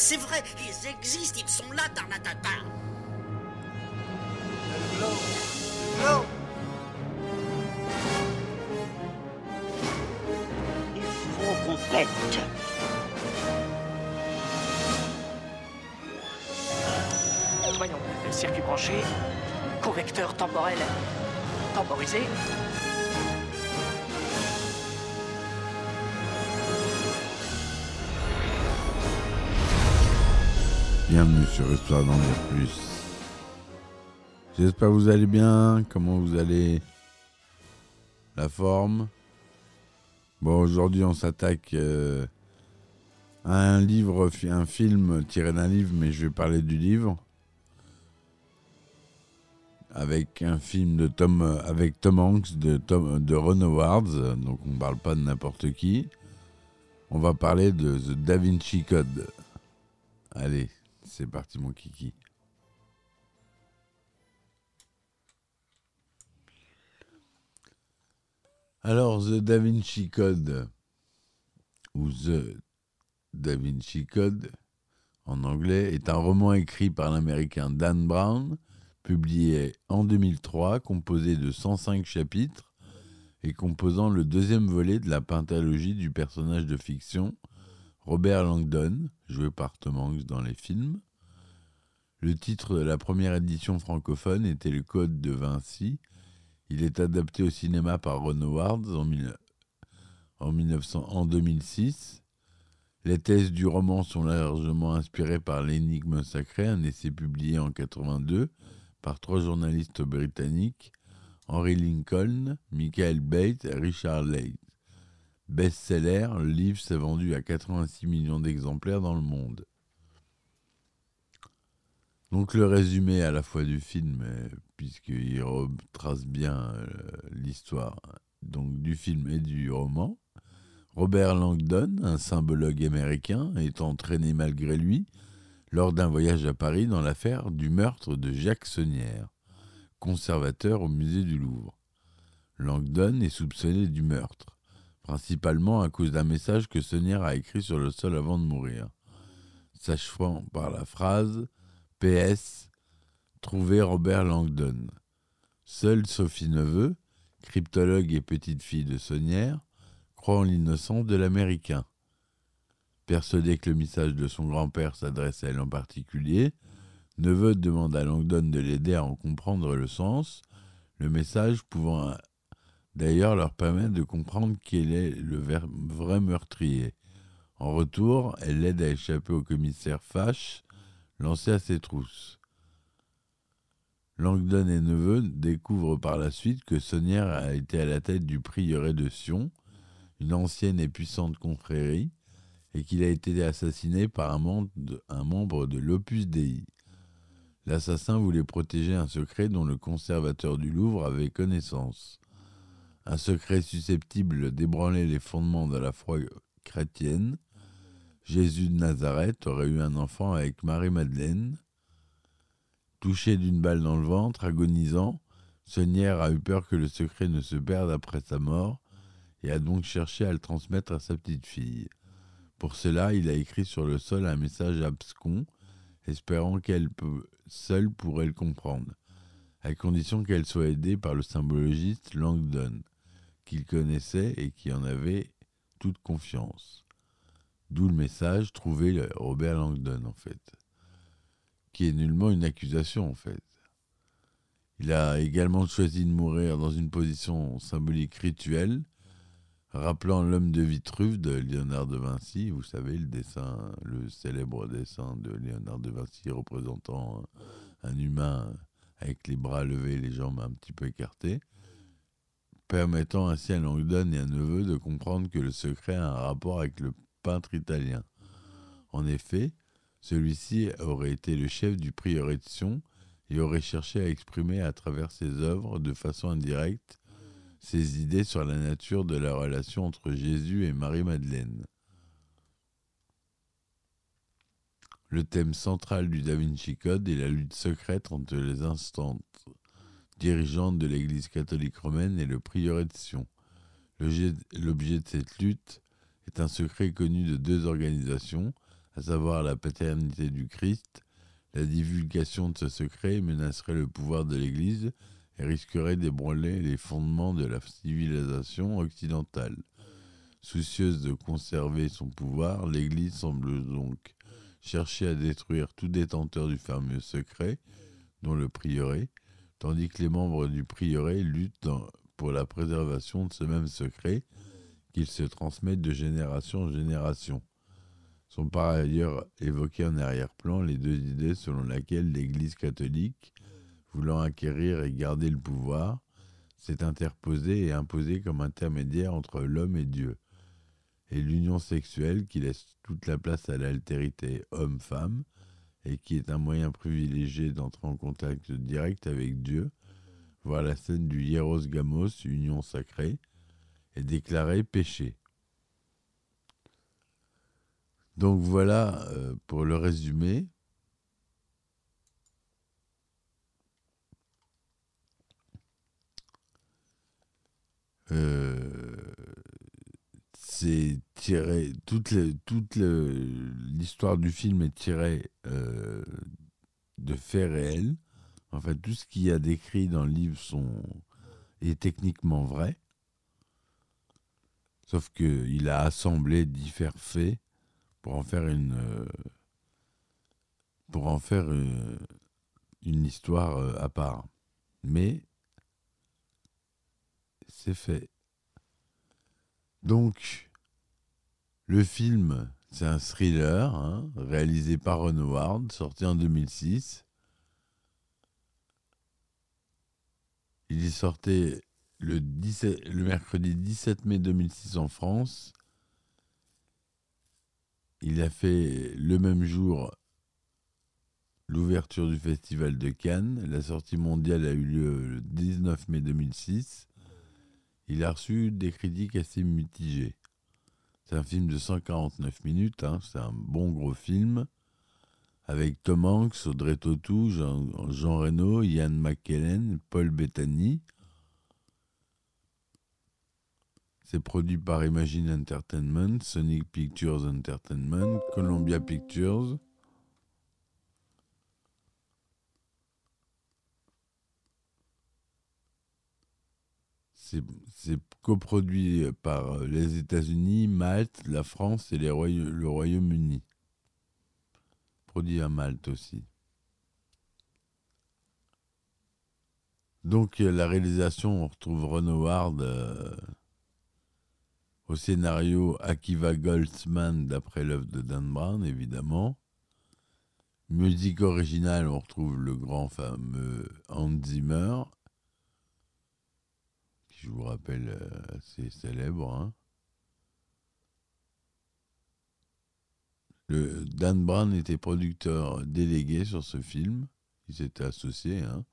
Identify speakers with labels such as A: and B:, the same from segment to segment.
A: c'est vrai, ils existent, ils sont là, Tarnatata.
B: Il faut qu'on pète.
C: Voyons, circuit branché, correcteur temporel temporisé.
D: Bienvenue sur Histoire d'en dire plus. J'espère que vous allez bien. Comment vous allez? La forme? Bon, aujourd'hui, on s'attaque euh, à un livre, un film tiré d'un livre, mais je vais parler du livre. Avec un film de Tom, avec Tom Hanks de, Tom, de Ron Howard, donc on ne parle pas de n'importe qui. On va parler de The Da Vinci Code. Allez, c'est parti mon kiki. Alors, The Da Vinci Code, ou The Da Vinci Code en anglais, est un roman écrit par l'américain Dan Brown, publié en 2003, composé de 105 chapitres et composant le deuxième volet de la pentalogie du personnage de fiction Robert Langdon, joué par Tom Hanks dans les films. Le titre de la première édition francophone était Le Code de Vinci. Il est adapté au cinéma par Ron Howard en, mille- en 1900 en 2006. Les thèses du roman sont largement inspirées par L'énigme sacrée, un essai publié en 82 par trois journalistes britanniques, Henry Lincoln, Michael Bates et Richard Leigh. Best-seller, le livre s'est vendu à 86 millions d'exemplaires dans le monde. Donc le résumé à la fois du film, euh, puisqu'il retrace bien euh, l'histoire donc du film et du roman. Robert Langdon, un symbologue américain, est entraîné malgré lui lors d'un voyage à Paris dans l'affaire du meurtre de Jacques Saunière, conservateur au musée du Louvre. Langdon est soupçonné du meurtre, principalement à cause d'un message que Saunière a écrit sur le sol avant de mourir, s'achevant par la phrase PS Trouver Robert Langdon. Seule Sophie Neveu, cryptologue et petite fille de Saunière, croit en l'innocence de l'Américain. Persuadé que le message de son grand-père s'adresse à elle en particulier, Neveu demande à Langdon de l'aider à en comprendre le sens, le message pouvant d'ailleurs leur permettre de comprendre quel est le vrai meurtrier. En retour, elle l'aide à échapper au commissaire Fache, lancé à ses trousses. Langdon et Neveu découvrent par la suite que Saunière a été à la tête du prieuré de Sion, une ancienne et puissante confrérie, et qu'il a été assassiné par un membre de, un membre de l'Opus Dei. L'assassin voulait protéger un secret dont le conservateur du Louvre avait connaissance. Un secret susceptible d'ébranler les fondements de la foi chrétienne. Jésus de Nazareth aurait eu un enfant avec Marie-Madeleine. Touché d'une balle dans le ventre, agonisant, Saunière a eu peur que le secret ne se perde après sa mort et a donc cherché à le transmettre à sa petite fille. Pour cela, il a écrit sur le sol un message abscon, espérant qu'elle seule pourrait le comprendre, à condition qu'elle soit aidée par le symbologiste Langdon, qu'il connaissait et qui en avait toute confiance. D'où le message trouver le- Robert Langdon, en fait, qui est nullement une accusation, en fait. Il a également choisi de mourir dans une position symbolique rituelle, rappelant l'homme de Vitruve de Léonard de Vinci, vous savez, le dessin, le célèbre dessin de Léonard de Vinci représentant un humain avec les bras levés les jambes un petit peu écartées, permettant ainsi à Langdon et à Neveu de comprendre que le secret a un rapport avec le peintre italien. En effet, celui-ci aurait été le chef du prieuré de Sion et aurait cherché à exprimer à travers ses œuvres, de façon indirecte, ses idées sur la nature de la relation entre Jésus et Marie-Madeleine. Le thème central du Da Vinci Code est la lutte secrète entre les instances dirigeante de l'Église catholique romaine et le prieuré de Sion. L'objet de cette lutte est un secret connu de deux organisations, à savoir la paternité du Christ. La divulgation de ce secret menacerait le pouvoir de l'Église et risquerait d'ébranler les fondements de la civilisation occidentale. Soucieuse de conserver son pouvoir, l'Église semble donc chercher à détruire tout détenteur du fameux secret, dont le prieuré, tandis que les membres du prieuré luttent pour la préservation de ce même secret qu'ils se transmettent de génération en génération. Sont par ailleurs évoquées en arrière-plan les deux idées selon lesquelles l'Église catholique, voulant acquérir et garder le pouvoir, s'est interposée et imposée comme intermédiaire entre l'homme et Dieu, et l'union sexuelle qui laisse toute la place à l'altérité homme-femme et qui est un moyen privilégié d'entrer en contact direct avec Dieu, voir la scène du hieros gamos, union sacrée, est déclaré péché. Donc voilà euh, pour le résumé. Euh, c'est tiré toute l'histoire du film est tirée euh, de faits réels. En fait, tout ce qu'il y a décrit dans le livre est techniquement vrai. Sauf qu'il a assemblé divers faits pour en faire une euh, pour en faire euh, une histoire à part. Mais c'est fait. Donc, le film, c'est un thriller hein, réalisé par Ron Howard, sorti en 2006. Il est sorti le, 17 le mercredi 17 mai 2006 en France. Il a fait le même jour l'ouverture du festival de Cannes. La sortie mondiale a eu lieu le 19 mai 2006. Il a reçu des critiques assez mitigées. C'est un film de 149 minutes, hein, c'est un bon gros film, avec Tom Hanks, Audrey Tautou, Jean, Jean Reno, Ian McKellen, Paul Bettany. C'est produit par Imagine Entertainment, Sonic Pictures Entertainment, Columbia Pictures. C'est coproduit par les États-Unis, Malte, la France et le Royaume-Uni. Produit à Malte aussi. Donc euh, la réalisation, on retrouve Ron Howard euh, au scénario Akiva Goldsman d'après l'œuvre de Dan Brown, évidemment. Musique originale, on retrouve le grand fameux Hans Zimmer, je vous rappelle euh, assez célèbre. hein. Le, Dan Brown était producteur délégué sur ce film. Il s'était associé. hein.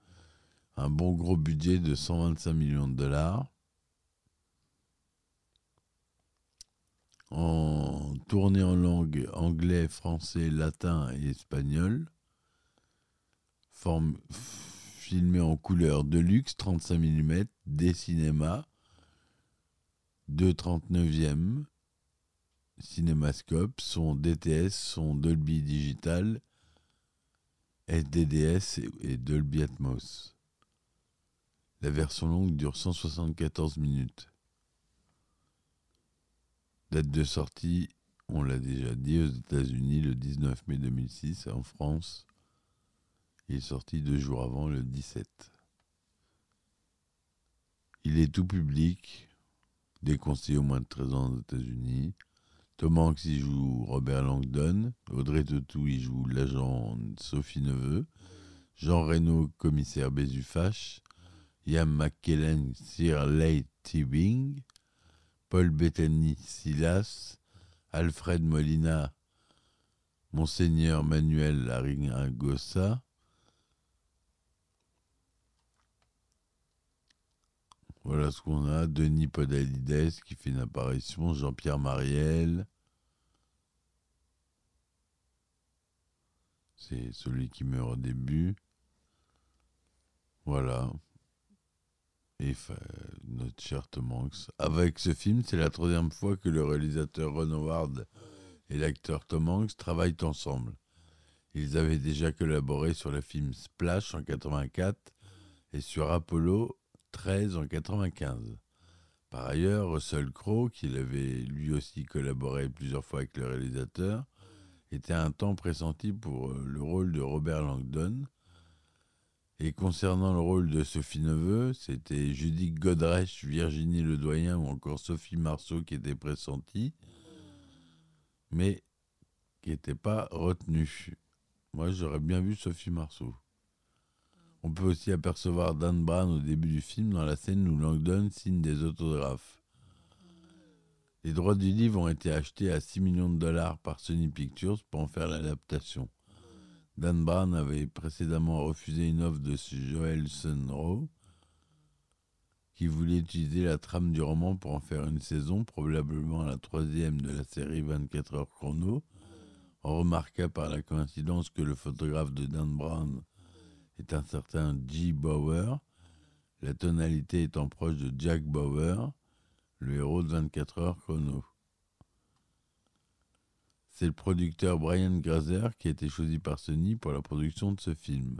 D: Un bon gros budget de 125 millions de dollars. En tourné en langue anglais, français, latin et espagnol. Filmé en couleur de luxe, 35 mm, des cinémas, 2 39e, cinémascope, son DTS, son Dolby Digital, SDDS et Dolby Atmos. La version longue dure 174 minutes. Date de sortie, on l'a déjà dit, aux États-Unis le 19 mai 2006, en France, il est sorti deux jours avant, le 17. Il est tout public, déconseillé au moins de 13 ans aux États-Unis. Tom Hanks joue Robert Langdon. Audrey Tautou y joue l'agent Sophie Neveu. Jean Reno, commissaire Bézufache. Ian McKellen, Sir Leigh Tibing. Paul Bettany, Silas. Alfred Molina, Monseigneur Manuel Aringosa. Voilà ce qu'on a. Denis Podalides qui fait une apparition. Jean-Pierre Mariel. C'est celui qui meurt au début. Voilà. Et notre cher Tom Hanks. Avec ce film, c'est la troisième fois que le réalisateur Ron Howard et l'acteur Tom Hanks travaillent ensemble. Ils avaient déjà collaboré sur le film Splash en 84 et sur Apollo 13 en 95. Par ailleurs, Russell Crowe, qui avait lui aussi collaboré plusieurs fois avec le réalisateur, était un temps pressenti pour euh, le rôle de Robert Langdon. Et concernant le rôle de Sophie Neveu, c'était Judith Godrèche, Virginie Ledoyen ou encore Sophie Marceau qui étaient pressentis, mais qui n'étaient pas retenus. Moi, j'aurais bien vu Sophie Marceau. On peut aussi apercevoir Dan Brown au début du film dans la scène où Langdon signe des autographes. Les droits du livre ont été achetés à 6 millions de dollars par Sony Pictures pour en faire l'adaptation. Dan Brown avait précédemment refusé une offre de Joel Sunrow, qui voulait utiliser la trame du roman pour en faire une saison, probablement la troisième de la série 24 heures chrono. On remarqua par la coïncidence que le photographe de Dan Brown est un certain G. Bauer, la tonalité étant proche de Jack Bauer, le héros de 24 heures chrono. C'est le producteur Brian Grazer qui a été choisi par Sony pour la production de ce film.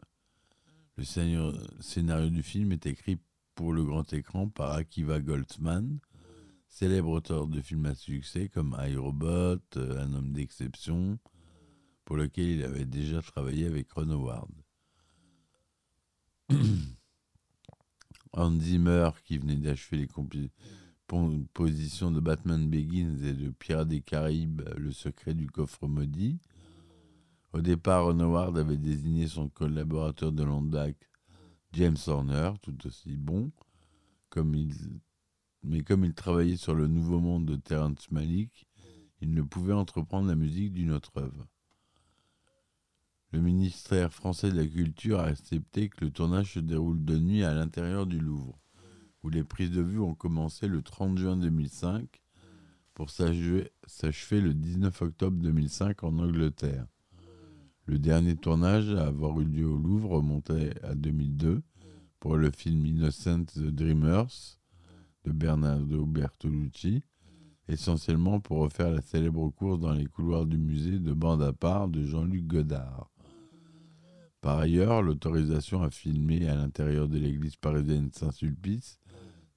D: Le scénario, du film est écrit pour le grand écran par Akiva Goldsman, célèbre auteur de films à succès comme iRobot, euh, Un homme d'exception, pour lequel il avait déjà travaillé avec Ron Howard. Hans Zimmer, qui venait d'achever les compositions de Batman Begins et de Pirates des Caraïbes, Le secret du coffre maudit. Au départ, Ron Howard avait désigné son collaborateur de date, James Horner, tout aussi bon, comme il... mais comme il travaillait sur le Nouveau Monde de Terrence Malick, il ne pouvait entreprendre la musique d'une autre œuvre. Le ministère français de la Culture a accepté que le tournage se déroule de nuit à l'intérieur du Louvre, où les prises de vue ont commencé le 30 juin 2005 pour s'achever le 19 octobre 2005 en Angleterre. Le dernier tournage à avoir eu lieu au Louvre remontait à 2002 pour le film Innocent the Dreamers de Bernardo Bertolucci, essentiellement pour refaire la célèbre course dans les couloirs du musée de bande à part de Jean-Luc Godard. Par ailleurs, l'autorisation à filmer à l'intérieur de l'église parisienne Saint-Sulpice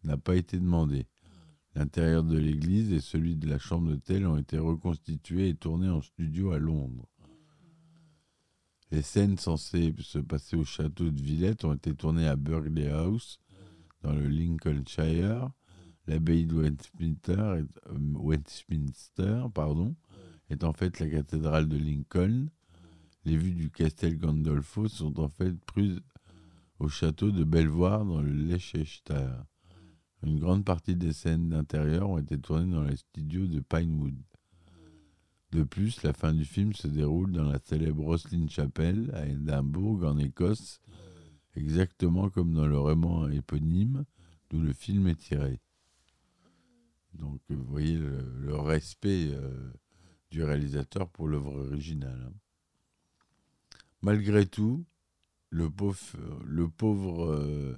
D: n'a pas été demandée. L'intérieur de l'église et celui de la chambre d'hôtel ont été reconstitués et tournés en studio à Londres. Les scènes censées se passer au château de Villette ont été tournées à Burghley House, dans le Lincolnshire. L'abbaye de Westminster, est, euh, en fait la cathédrale de Lincoln. Les vues du Castel Gandolfo sont en fait prises au château de Belvoir dans le Leicester. Une grande partie des scènes d'intérieur ont été tournées dans les studios de Pinewood. De plus, la fin du film se déroule dans la célèbre Roslin Chapel à Édimbourg, en Écosse, exactement comme dans le roman éponyme d'où le film est tiré. Donc, vous voyez le, le respect euh, du réalisateur pour l'œuvre originale. hein. Malgré tout, le pauvre, le pauvre euh,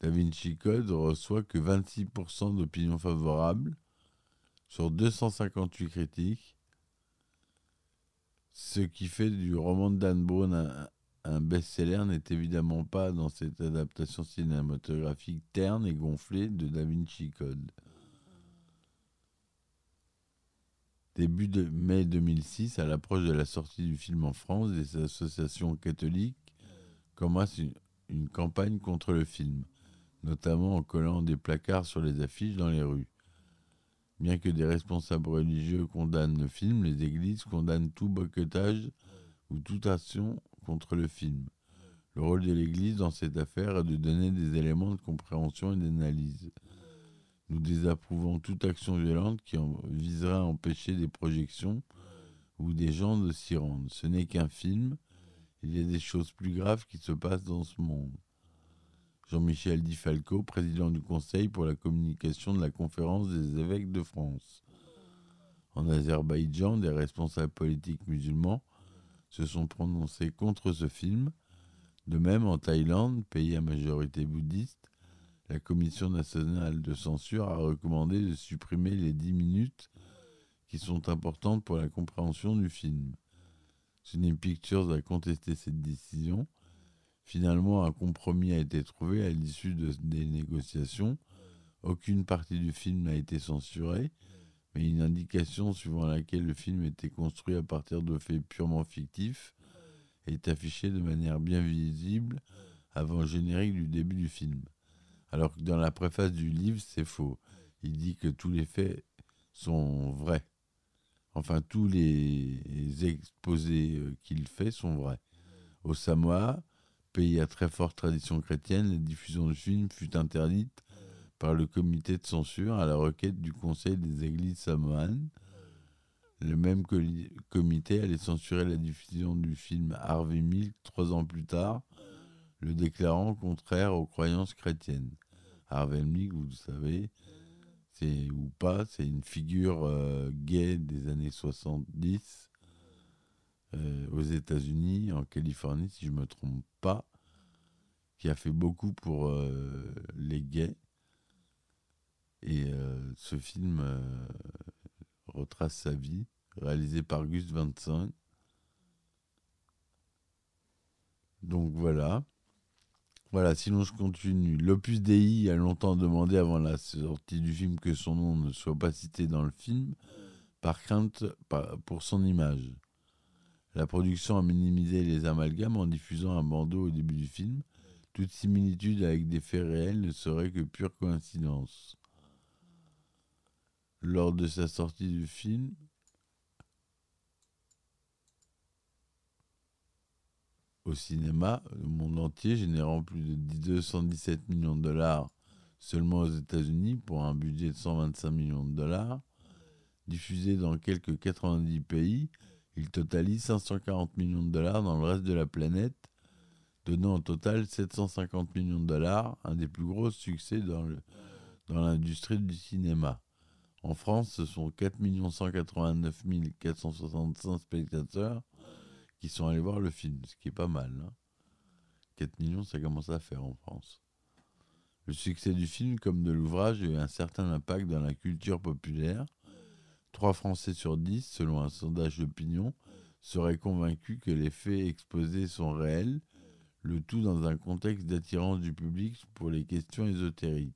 D: Da Vinci Code reçoit que 26% d'opinions favorables sur 258 critiques, ce qui fait du roman de Dan Brown un best-seller n'est évidemment pas dans cette adaptation cinématographique terne et gonflée de Da Vinci Code. Début de mai 2006, à l'approche de la sortie du film en France, des associations catholiques commencent une, campagne contre le film, notamment en collant des placards sur les affiches dans les rues. Bien que des responsables religieux condamnent le film, les églises condamnent tout boycottage ou toute action contre le film. Le rôle de l'Église dans cette affaire est de donner des éléments de compréhension et d'analyse. Nous désapprouvons toute action violente qui en viserait à empêcher des projections ou des gens de s'y rendre. Ce n'est qu'un film, il y a des choses plus graves qui se passent dans ce monde. Jean-Michel Di Falco, président du Conseil pour la communication de la Conférence des évêques de France. En Azerbaïdjan, des responsables politiques musulmans se sont prononcés contre ce film. De même, en Thaïlande, pays à majorité bouddhiste, la Commission nationale de censure a recommandé de supprimer les 10 minutes qui sont importantes pour la compréhension du film. Sony Pictures a contesté cette décision. Finalement, un compromis a été trouvé à l'issue de, des négociations. Aucune partie du film n'a été censurée, mais une indication suivant laquelle le film était construit à partir de faits purement fictifs est affichée de manière bien visible avant le générique du début du film. Alors que dans la préface du livre, c'est faux. Il dit que tous les faits sont vrais. Enfin, tous les exposés euh, qu'il fait sont vrais. Au Samoa, pays à très forte tradition chrétienne, la diffusion du film fut interdite par le comité de censure à la requête du Conseil des églises samoanes. Le même comité allait censurer la diffusion du film Harvey Milk trois ans plus tard, le déclarant contraire aux croyances chrétiennes. Harvey Milk, vous le savez, c'est ou pas, c'est une figure euh, gay des années 70 euh, aux États-Unis, en Californie, si je ne me trompe pas, qui a fait beaucoup pour euh, les gays. Et ce film retrace sa vie, réalisé par Gus Van Sant. Donc voilà. Voilà, sinon je continue. L'Opus Dei a longtemps demandé avant la sortie du film que son nom ne soit pas cité dans le film, par crainte pour son image. La production a minimisé les amalgames en diffusant un bandeau au début du film. Toute similitude avec des faits réels ne serait que pure coïncidence. Lors de sa sortie du film, au cinéma, le monde entier, générant plus de 217 millions de dollars seulement aux États-Unis pour un budget de 125 millions de dollars. Diffusé dans quelques 90 pays, il totalise 540 millions de dollars dans le reste de la planète, donnant au total 750 millions de dollars, un des plus gros succès dans l'industrie du cinéma. En France, ce sont 4 189 465 spectateurs qui sont allés voir le film, ce qui est pas mal. 4 hein. millions, ça commence à faire en France. Le succès du film, comme de l'ouvrage, a eu un certain impact dans la culture populaire. 3 Français sur 10, selon un sondage d'opinion, seraient convaincus que les faits exposés sont réels, le tout dans un contexte d'attirance du public pour les questions ésotériques.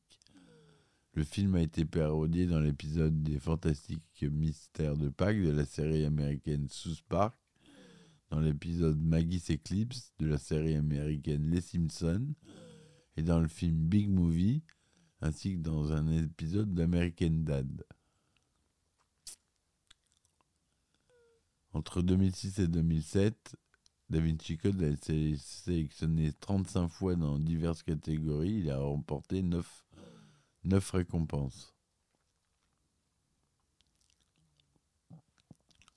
D: Le film a été parodié dans l'épisode des Fantastiques Mystères de Pâques de la série américaine Sous Park dans l'épisode Maggie's Eclipse de la série américaine Les Simpsons et dans le film Big Movie, ainsi que dans un épisode d'American Dad. Entre 2006 et 2007, Da Vinci a été sélectionné 35 fois dans diverses catégories. Il a remporté 9, 9 récompenses.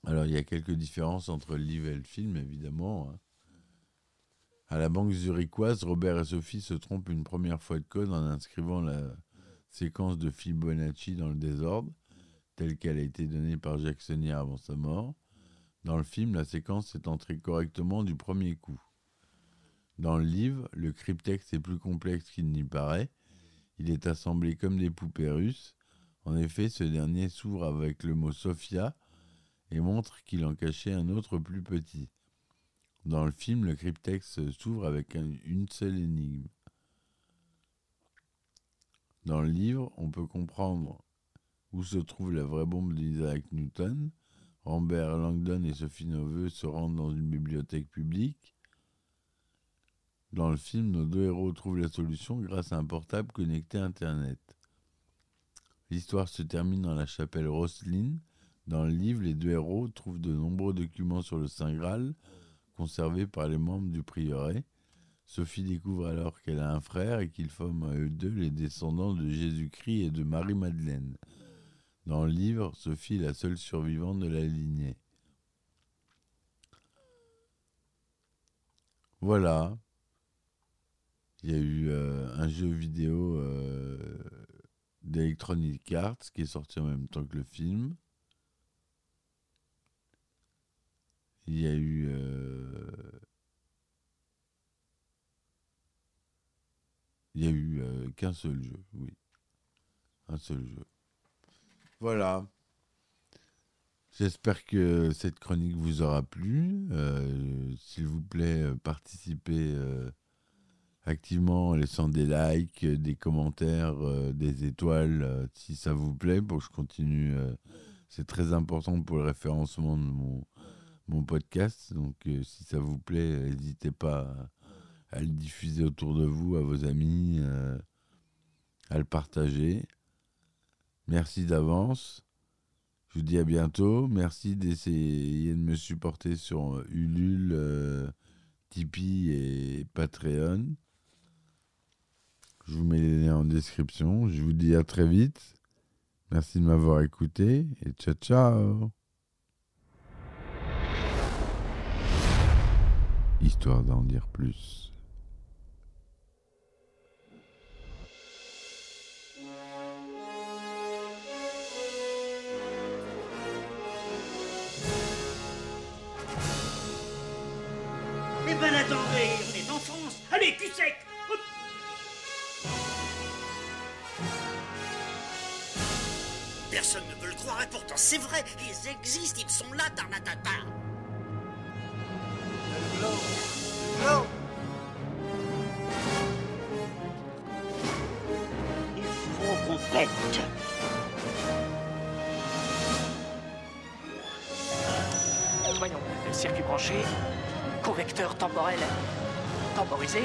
D: Alors, il y a quelques différences entre le livre et le film, évidemment. Hein. À la banque zurichoise, Robert et Sophie se trompent une première fois de code en inscrivant la séquence de Fibonacci dans le désordre, telle qu'elle a été donnée par Jacques Sonnier avant sa mort. Dans le film, la séquence est entrée correctement du premier coup. Dans le livre, le cryptexte est plus complexe qu'il n'y paraît. Il est assemblé comme des poupées russes. En effet, ce dernier s'ouvre avec le mot Sophia, et montre qu'il en cachait un autre plus petit. Dans le film, le cryptex s'ouvre avec une seule énigme. Dans le livre, on peut comprendre où se trouve la vraie bombe d'Isaac Newton. Rambert Langdon et Sophie Noveux se rendent dans une bibliothèque publique. Dans le film, nos deux héros trouvent la solution grâce à un portable connecté à Internet. L'histoire se termine dans la chapelle Roslin, dans le livre, les deux héros trouvent de nombreux documents sur le Saint Graal, conservés par les membres du prieuré. Sophie découvre alors qu'elle a un frère et qu'ils forment à eux deux les descendants de Jésus-Christ et de Marie-Madeleine. Dans le livre, Sophie est la seule survivante de la lignée. Voilà. Il y a eu euh, un jeu vidéo euh, d'Electronic Arts qui est sorti en même temps que le film. Il y a eu euh, Il n'y a eu euh, qu'un seul jeu, oui. Un seul jeu. Voilà. J'espère que cette chronique vous aura plu. Euh, S'il vous plaît, participez activement en laissant des likes, des commentaires, des étoiles, si ça vous plaît, pour que je continue. C'est très important pour le référencement de mon, mon podcast. Donc, euh, si ça vous plaît, n'hésitez pas à, le diffuser autour de vous, à vos amis, euh, à le partager. Merci d'avance. Je vous dis à bientôt. Merci d'essayer de me supporter sur Ulule, euh, Tipeee et Patreon. Je vous mets les liens en description. Je vous dis à très vite. Merci de m'avoir écouté et ciao ciao. Histoire d'en dire plus.
B: Eh ben attendez, on est. Allez, cul sec
A: Personne ne veut le croire et pourtant c'est vrai, ils existent, ils sont là, Tarnatata.
E: Le.
B: Il faut qu'on pète.
C: Voyons, circuit branché, convecteur temporel temporisé,